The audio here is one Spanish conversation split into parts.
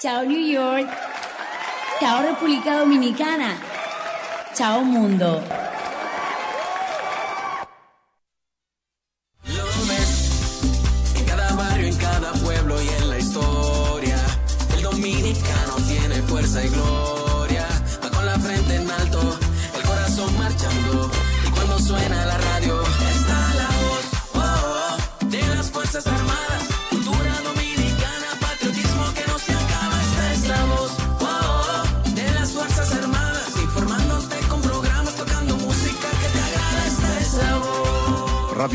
Chao New York. Chao República Dominicana. Chao mundo.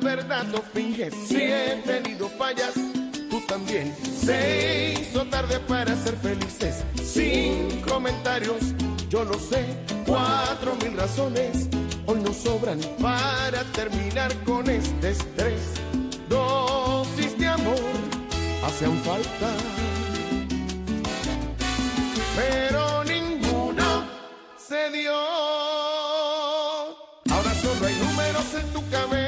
Verdad, no finges. Si he tenido fallas, tú también. Se hizo tarde para ser felices. Sin comentarios, yo lo sé. Cuatro mil razones hoy nos sobran para terminar con este estrés. Dosis de amor hacen falta pero ninguno se dio. Ahora solo hay números en tu cabeza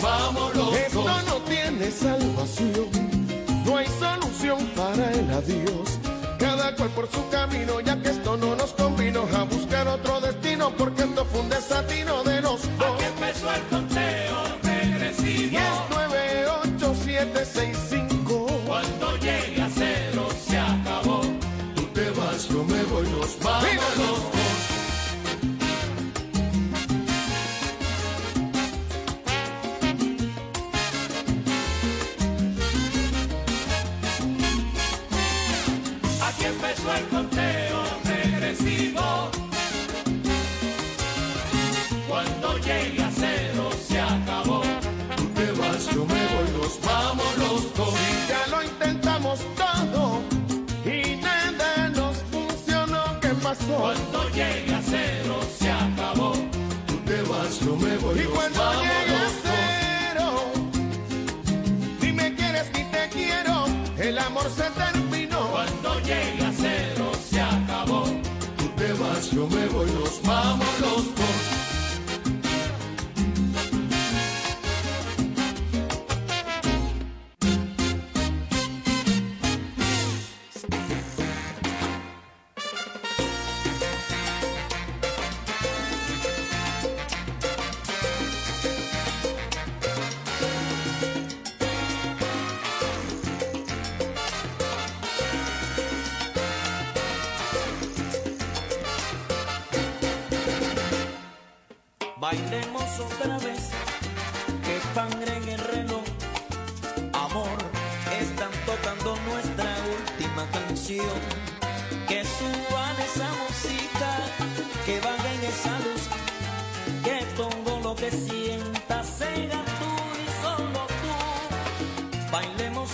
Voy, nos vamos los Esto dos. no tiene salvación, no hay solución para el adiós. Cada cual por su camino, ya que esto no nos convino a buscar otro destino, porque esto fue un desatino de los dos. Aquí empezó el conteo regresivo. 10, 9, 8, 7, 6, llegue a cero se acabó. Tú te vas, no me voy. Y cuando vamos, a cero, ni me quieres ni te quiero, el amor se terminó. Cuando llegue a cero se acabó. Tú te vas, yo me voy, nos vamos los dos.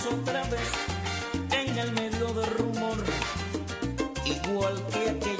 otra vez en el medio del rumor, igual que aquel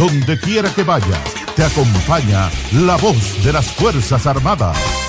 Donde quiera que vayas, te acompaña la voz de las Fuerzas Armadas.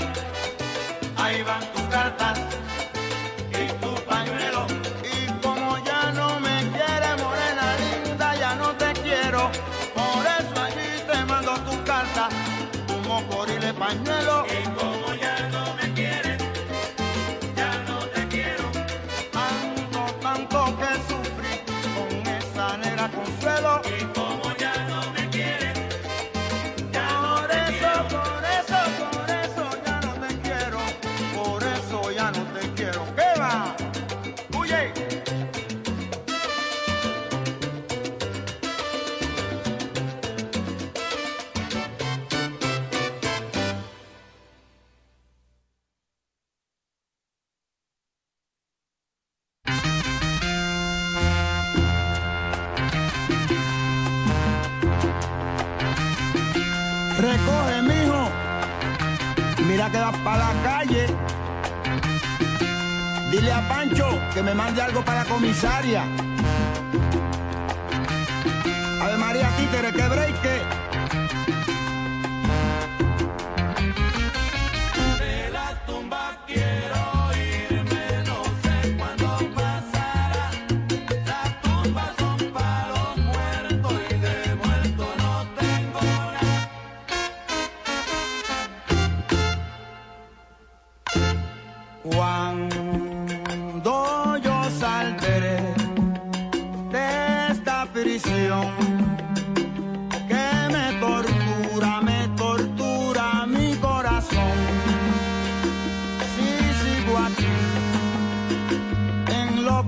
now.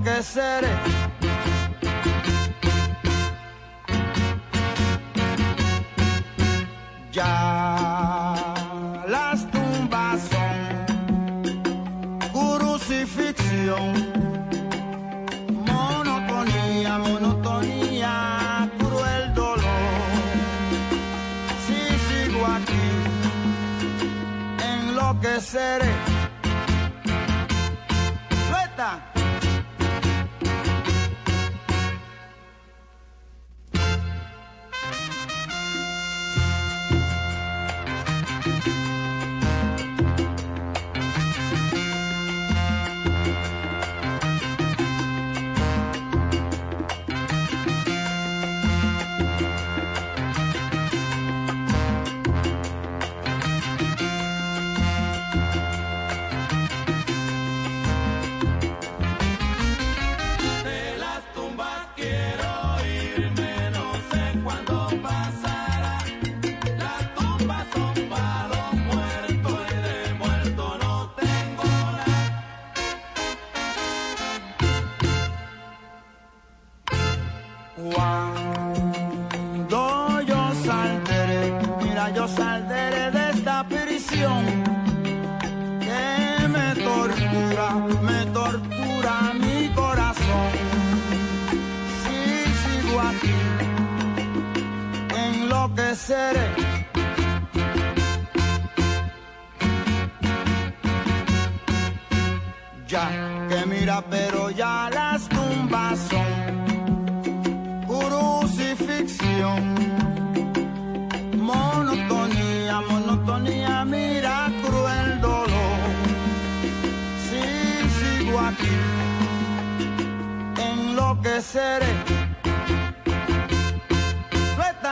que seré.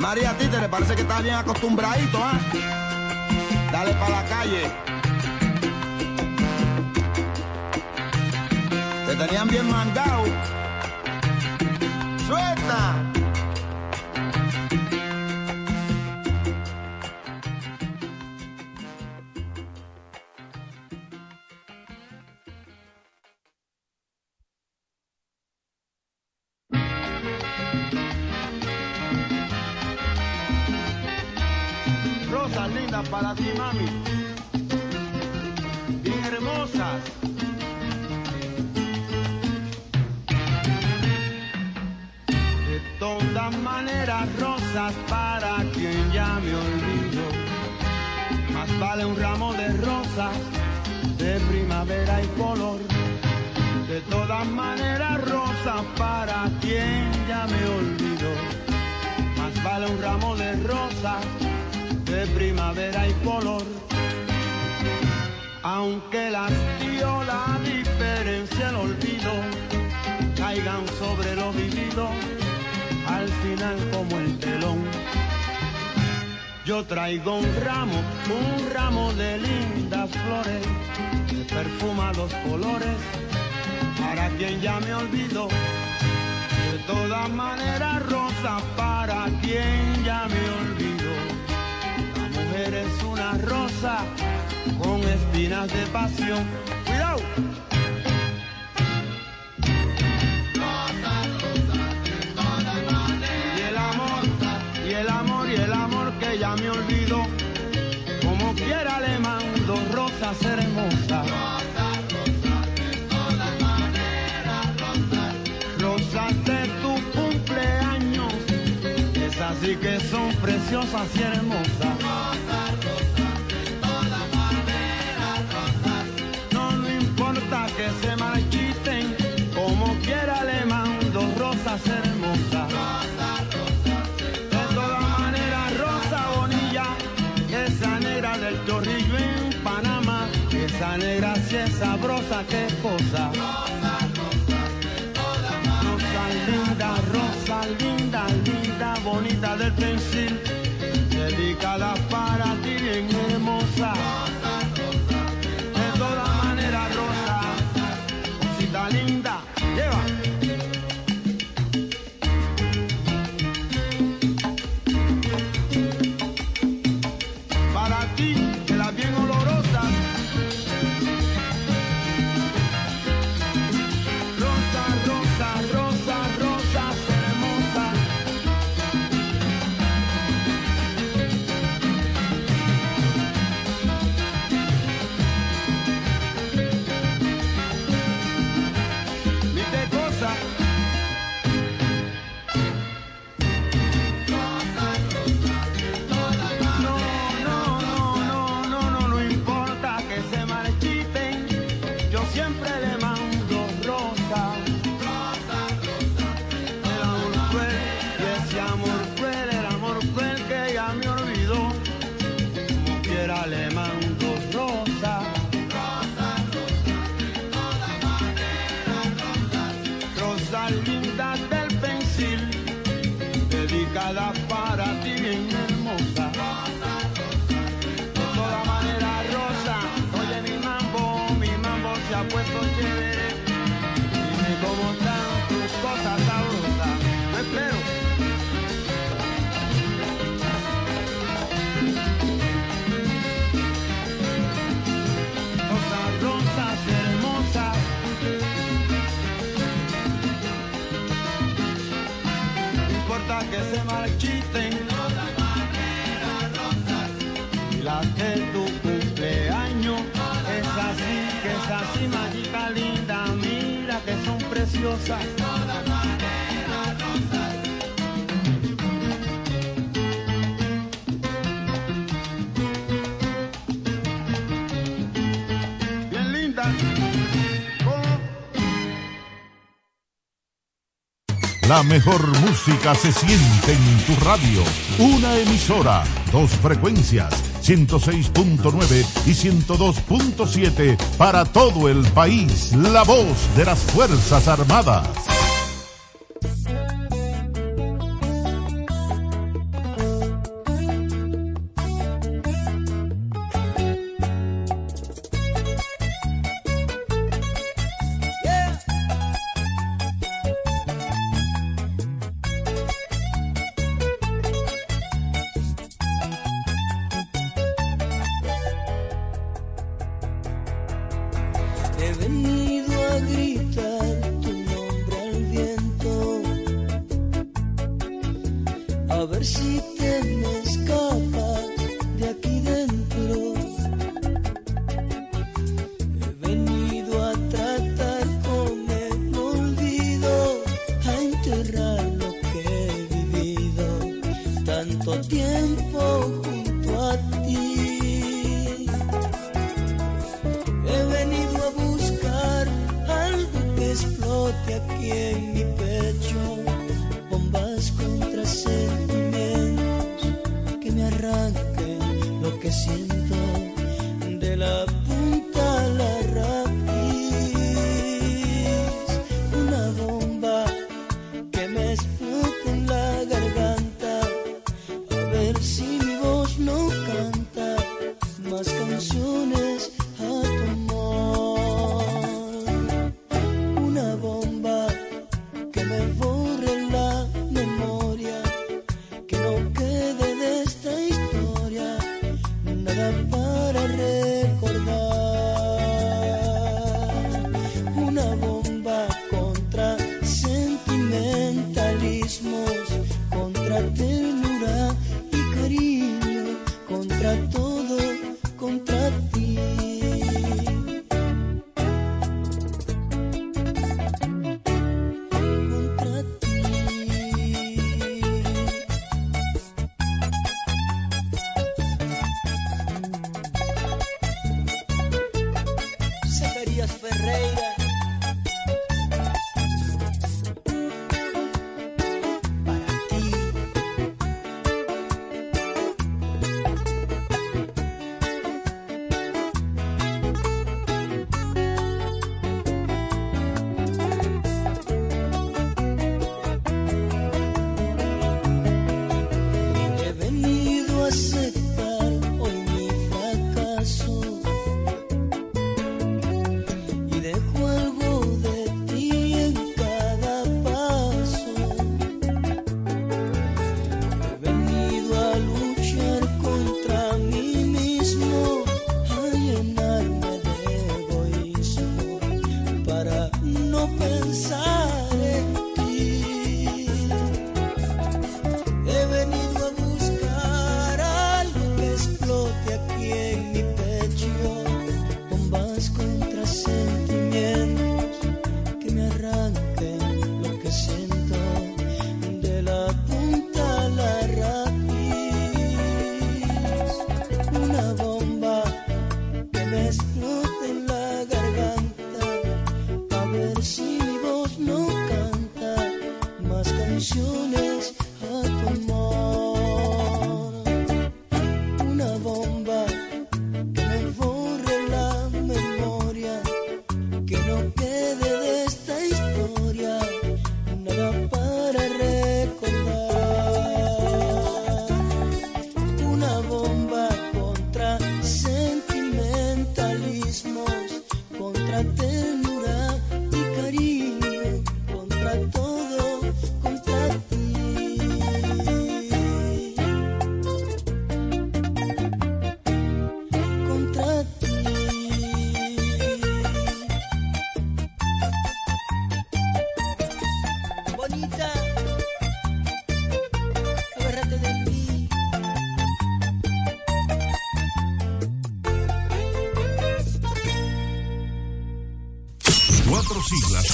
María Títere, parece que estás bien acostumbradito, ¿ah? Dale para la calle. Te tenían bien mangado. Suelta. Traigo un ramo, un ramo de lindas flores, de perfumados colores, para quien ya me olvidó. De todas maneras, rosa para quien ya me olvidó eres una rosa con espinas de pasión. Cuidado. Rosas. Rosa, rosa, de todas maneras, rosas. Rosas de tu cumpleaños. Esas sí que son preciosas y hermosas. se marchiten, como quiera le mando rosas hermosas. Sabrosa, qué cosa. Rosa linda, rosa linda, linda, bonita del pensil, dedicada para ti bien hermosa. se marchiten rosas maneras rosas. Y las de tu cumpleaños es así que es así manita linda mira que son preciosas. La mejor música se siente en tu radio. Una emisora, dos frecuencias, 106.9 y 102.7 para todo el país. La voz de las Fuerzas Armadas.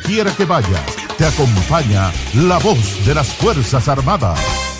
quiera que vayas, te acompaña la voz de las Fuerzas Armadas.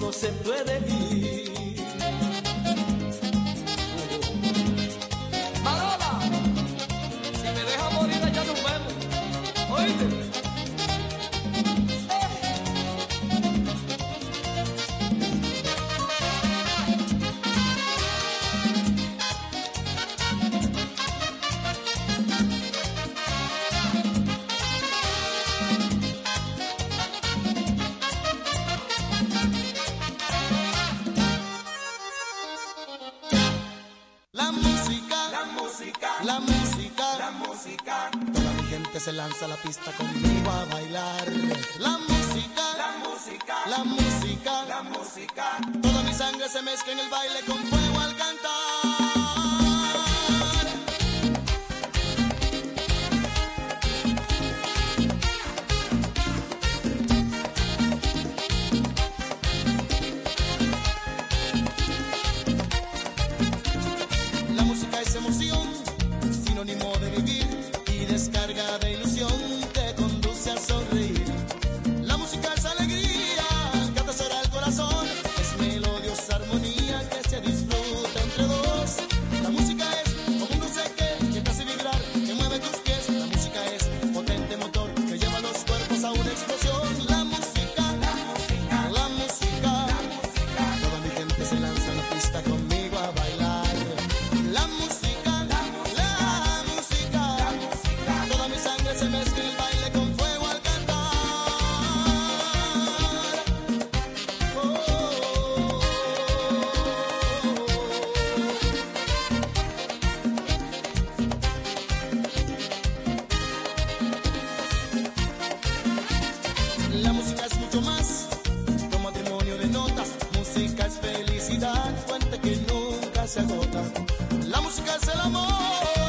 no se puede vivir. que nunca se agota. La música es el amor.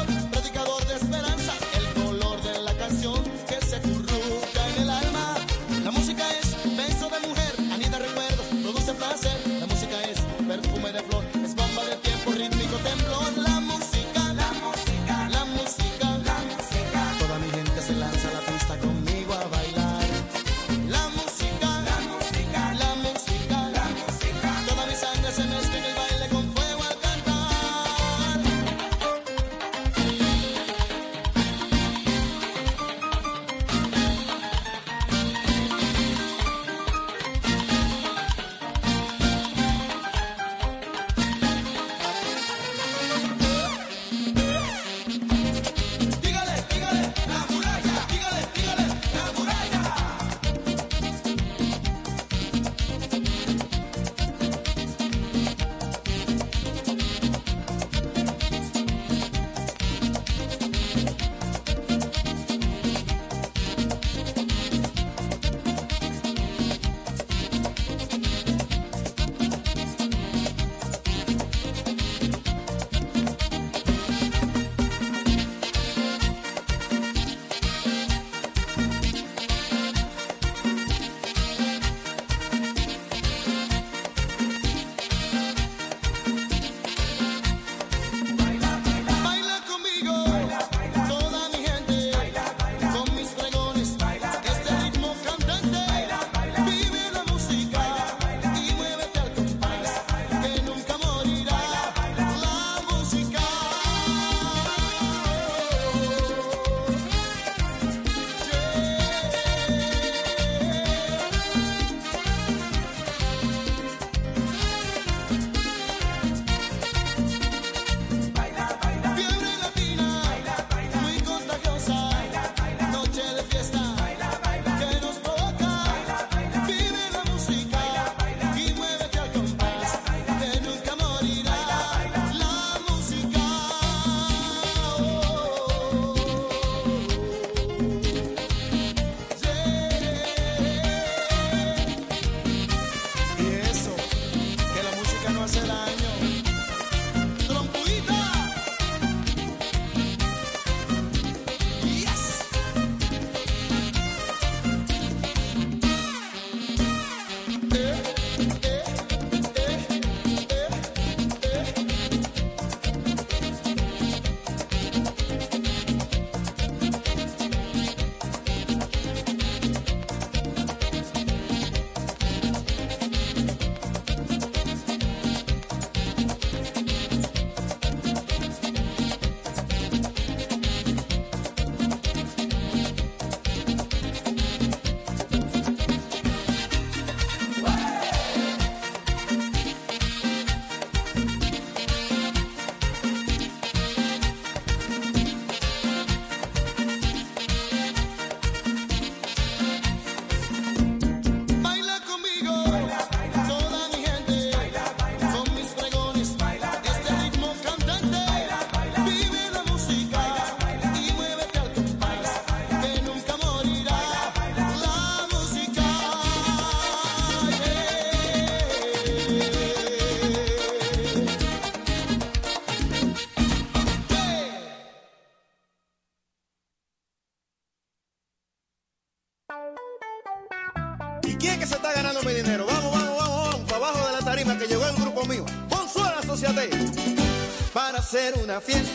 Una fiesta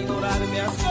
ignorarme así.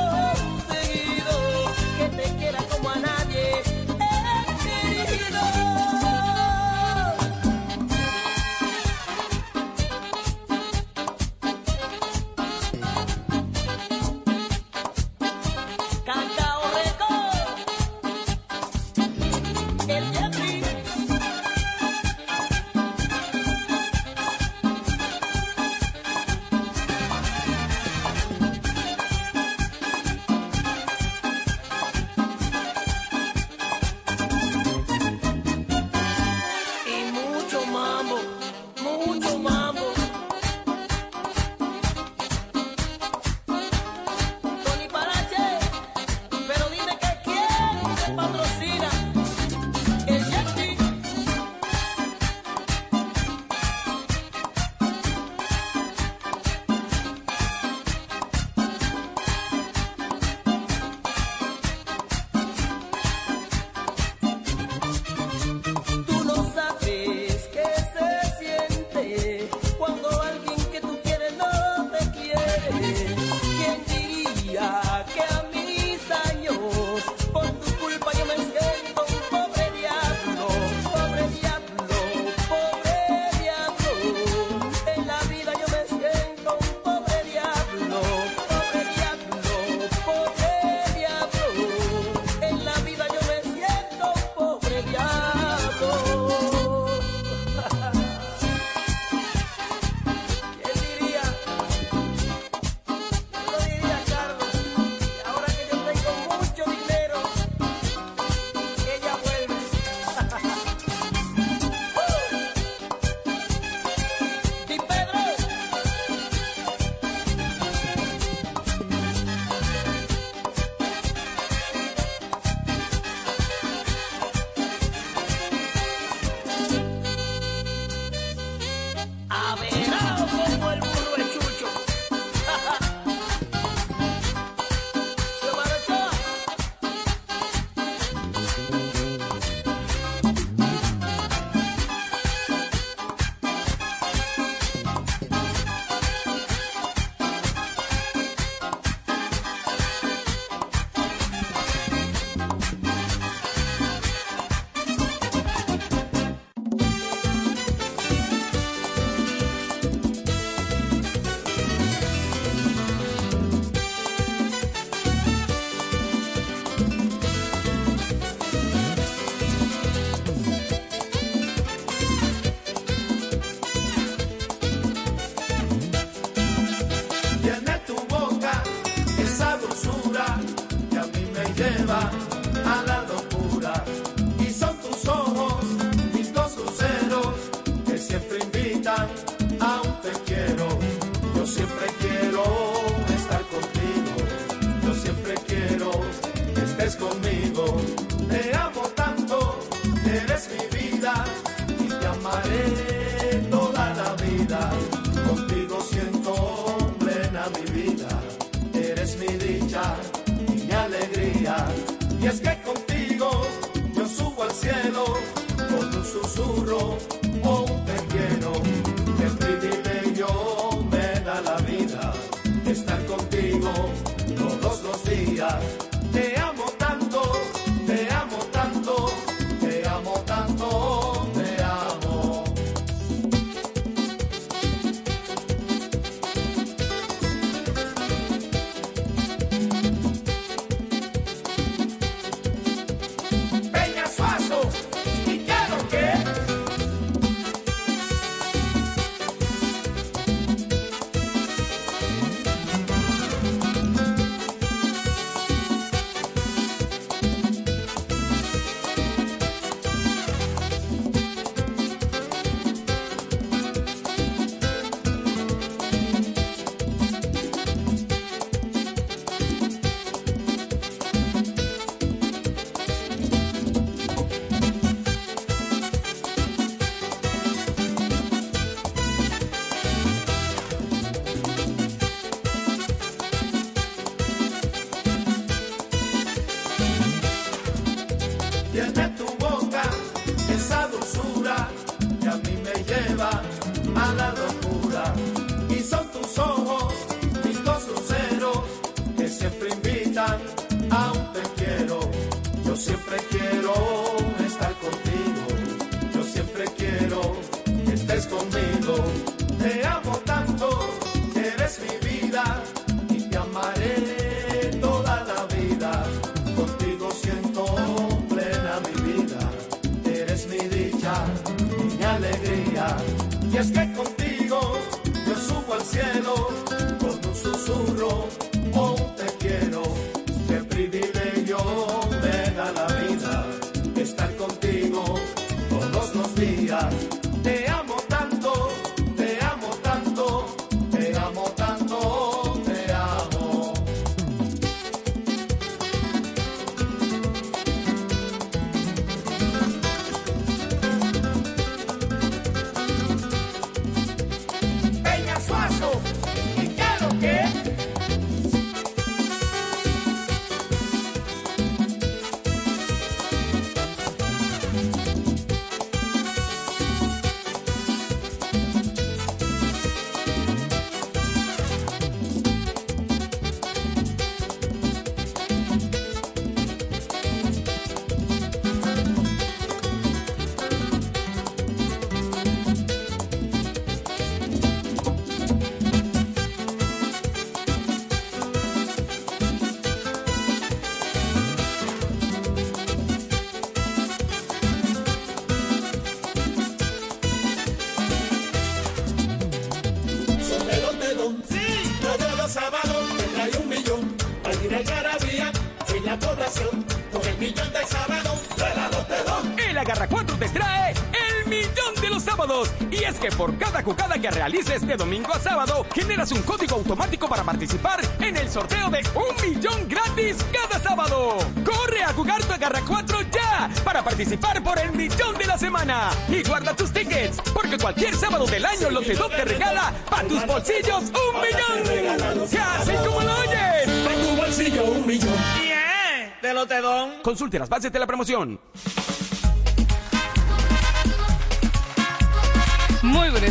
Es que por cada jugada que realices de domingo a sábado, generas un código automático para participar en el sorteo de un millón gratis cada sábado. Corre a jugar tu Agarra 4 ya para participar por el millón de la semana. Y guarda tus tickets, porque cualquier sábado del año Lotedop te regala para tus bolsillos un millón. Casi como lo oyes. Para tu bolsillo un millón. Bien, de Lotedón. Consulte las bases de la promoción.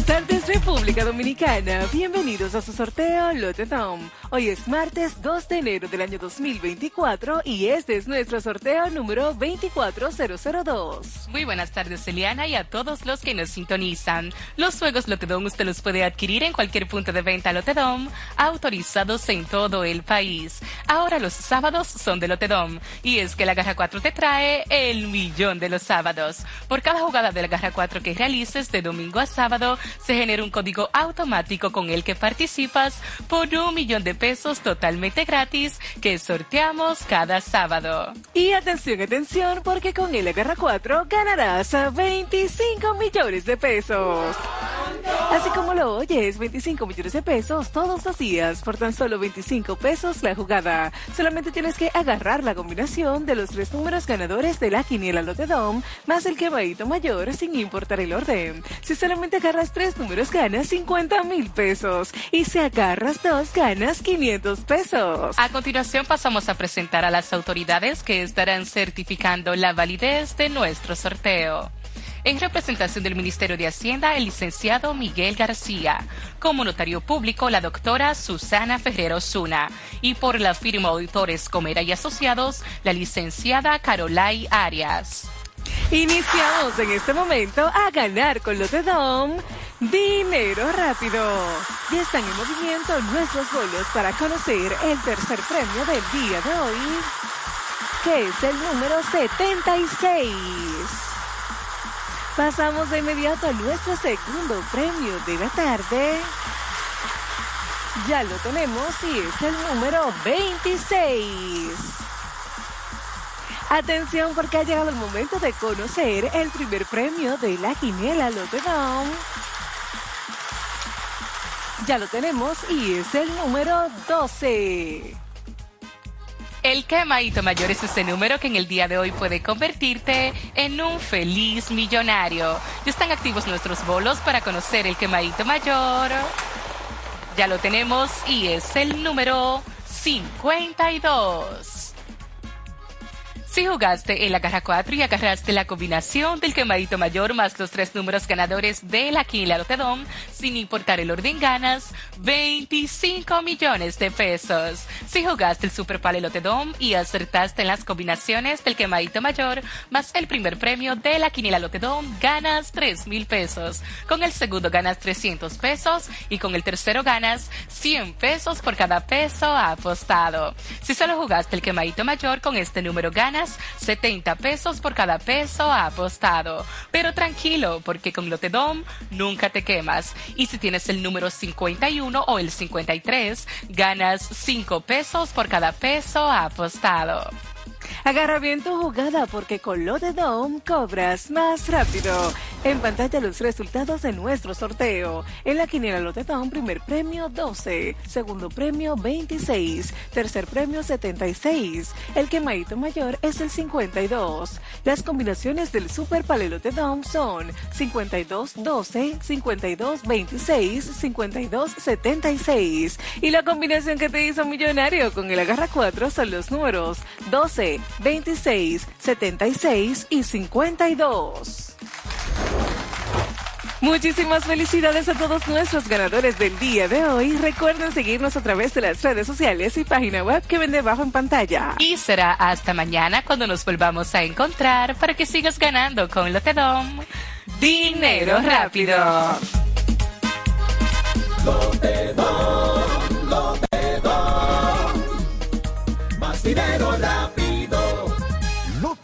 Tardes, República Dominicana. Bienvenidos a su sorteo Lotedom. Hoy es martes 2 de enero del año 2024 y este es nuestro sorteo número 24002. Muy buenas tardes, Eliana, y a todos los que nos sintonizan. Los juegos Lotedom usted los puede adquirir en cualquier punto de venta Lotedom, autorizados en todo el país. Ahora los sábados son de Lotedom, y es que la Garra 4 te trae el millón de los sábados. Por cada jugada de la Garra 4 que realices de domingo a sábado, se genera un código automático con el que participas por un millón de pesos totalmente gratis que sorteamos cada sábado. Y atención, atención, porque con el Agarra 4 ganarás a 25 millones de pesos. Así como lo oyes, 25 millones de pesos todos los días por tan solo 25 pesos la jugada. Solamente tienes que agarrar la combinación de los tres números ganadores de la quiniela Lotedom más el quemadito mayor sin importar el orden. Si solamente agarras tres números ganas 50 mil pesos y si agarras dos ganas 500 pesos. A continuación pasamos a presentar a las autoridades que estarán certificando la validez de nuestro sorteo. En representación del Ministerio de Hacienda, el licenciado Miguel García. Como notario público, la doctora Susana Ferrero Zuna. Y por la firma Auditores Comera y Asociados, la licenciada Carolai Arias. Iniciamos en este momento a ganar con los de Dom. Dinero rápido. Ya están en movimiento nuestros bolos para conocer el tercer premio del día de hoy, que es el número 76. Pasamos de inmediato a nuestro segundo premio de la tarde. Ya lo tenemos y es el número 26. Atención porque ha llegado el momento de conocer el primer premio de la quiniela Lotedom. Ya lo tenemos y es el número 12. El quemadito mayor es ese número que en el día de hoy puede convertirte en un feliz millonario. Ya están activos nuestros bolos para conocer el quemadito mayor. Ya lo tenemos y es el número 52. Si jugaste en la caja 4 y agarraste la combinación del quemadito mayor más los tres números ganadores de la Quinila Lotedom, sin importar el orden ganas, 25 millones de pesos. Si jugaste el Super Pale Lotedom y acertaste las combinaciones del quemadito mayor más el primer premio de la Quinila Lotedom, ganas 3 mil pesos. Con el segundo ganas 300 pesos y con el tercero ganas 100 pesos por cada peso apostado. Si solo jugaste el quemadito mayor, con este número ganas 70 pesos por cada peso apostado. Pero tranquilo, porque con Lotedom nunca te quemas. Y si tienes el número 51 o el 53, ganas 5 pesos por cada peso apostado. Agarra bien tu jugada porque con Lotedom cobras más rápido. En pantalla los resultados de nuestro sorteo. En la quiniela Lotedom, primer premio 12, segundo premio 26, tercer premio 76. El quemadito mayor es el 52. Las combinaciones del Super Palelotedom son 52 12, 52 26, 52 76. Y la combinación que te hizo millonario con el agarra 4 son los números 12, 26, 76 y 52. Muchísimas felicidades a todos nuestros ganadores del día de hoy. Recuerden seguirnos a través de las redes sociales y página web que ven debajo en pantalla. Y será hasta mañana cuando nos volvamos a encontrar para que sigas ganando con Lotedom. Dinero rápido. Lotedom, Lotedom. Más dinero rápido.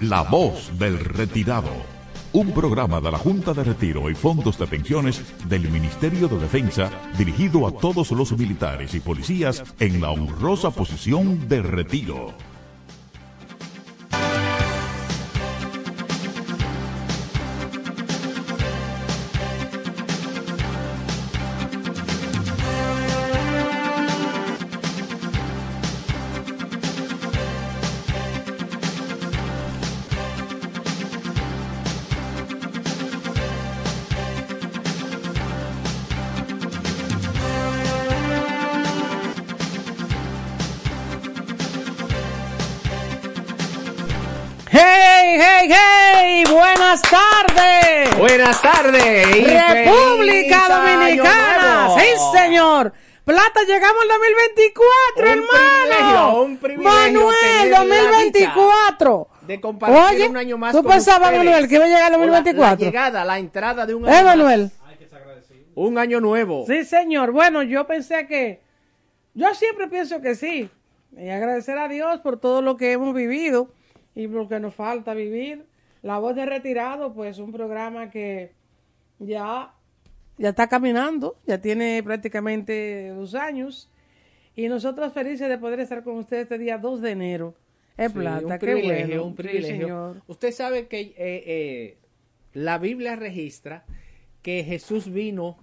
La Voz del Retirado, un programa de la Junta de Retiro y Fondos de Pensiones del Ministerio de Defensa dirigido a todos los militares y policías en la honrosa posición de retiro. Y República Dominicana. Sí, señor. Plata, llegamos al 2024, hermano. un privilegio Manuel, tener la 2024. De compartir Oye, un año más ¿tú con pensabas, ustedes. Manuel, que iba a llegar al O la- 2024? La, llegada, la entrada de un ¿Eh, año? Un año nuevo. Sí, señor. Bueno, yo pensé que, yo siempre pienso que sí. Y agradecer a Dios por todo lo que hemos vivido y por lo que nos falta vivir. La voz de retirado, pues un programa que ya, ya está caminando, ya tiene prácticamente dos años. Y nosotros felices de poder estar con ustedes este día 2 de enero. Es Sí, plata, un qué privilegio, bueno. un Sí, privilegio. señor. Usted sabe que eh, eh, la Biblia registra que Jesús vino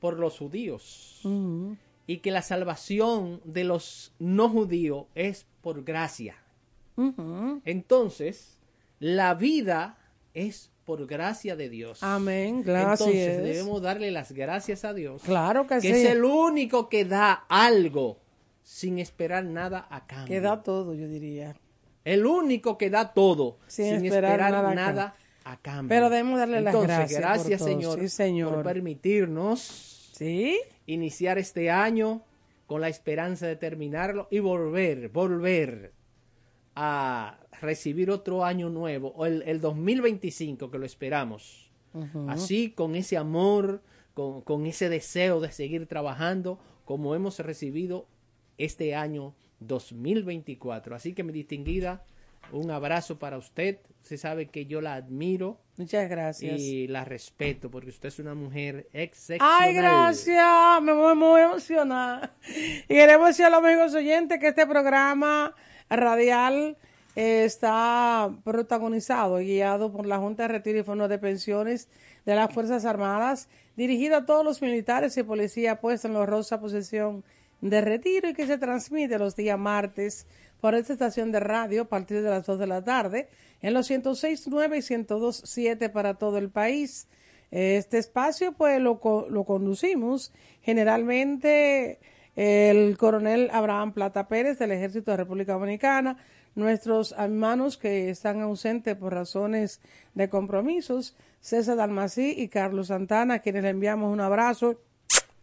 por los judíos y que la salvación de los no judíos es por gracia. Entonces, la vida es por gracia de Dios. Amén, así Entonces, es. debemos darle las gracias a Dios. Claro que sí. es el único que da algo sin esperar nada a cambio. Que da todo, yo diría. El único que da todo Sin sin, esperar esperar, nada a nada, cambio. a cambio. Pero debemos darle las Entonces, gracias por Gracias, todo. Señor, Sí, señor. por permitirnos ¿Sí? iniciar este año con la esperanza de terminarlo y volver, volver a recibir otro año nuevo, o el, el 2025 que lo esperamos. Así, con ese amor, con, con ese deseo de seguir trabajando, como hemos recibido este año 2024. Así que, mi distinguida, un abrazo para usted. Usted sabe que yo la admiro. Muchas gracias. Y la respeto porque usted es una mujer excepcional. Ay, gracias. Me voy muy emocionada. Y queremos decir a los amigos oyentes que este programa radial eh, está protagonizado y guiado por la Junta de Retiro y Fondo de Pensiones de las Fuerzas Armadas, dirigido a todos los militares y policías puestos en la honrosa posesión de retiro y que se transmite los días martes por esta estación de radio a partir de las 2 de la tarde en los 106.9 y 102.7 para todo el país. Este espacio pues lo, lo conducimos generalmente el coronel Abraham Plata Pérez del Ejército de República Dominicana, nuestros hermanos que están ausentes por razones de compromisos, César Dalmací y Carlos Santana, a quienes le enviamos un abrazo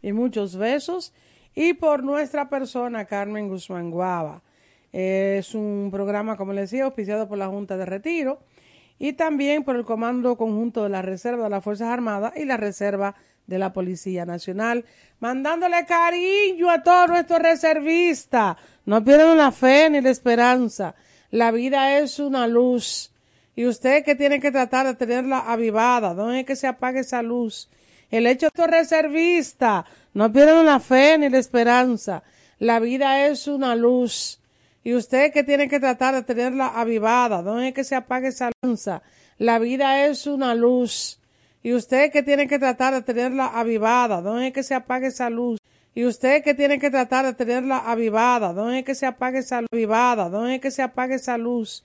y muchos besos, y por nuestra persona, Carmen Guzmán Guava. Es un programa, como les decía, auspiciado por la Junta de Retiro y también por el Comando Conjunto de la Reserva de las Fuerzas Armadas y la Reserva de la Policía Nacional, mandándole cariño a todos nuestros reservistas. No pierdan la fe ni la esperanza. La vida es una luz y usted que tiene que tratar de tenerla avivada, no es que se apague esa luz. El hecho de estos reservistas, no pierdan la fe ni la esperanza. La vida es una luz y usted que tiene que tratar de tenerla avivada, no es que se apague esa luz. La vida es una luz y usted que tiene que tratar de tenerla avivada, no es que se apague esa luz. Y usted que tiene que tratar de tenerla avivada, no es que se apague esa avivada, no es que se apague esa luz.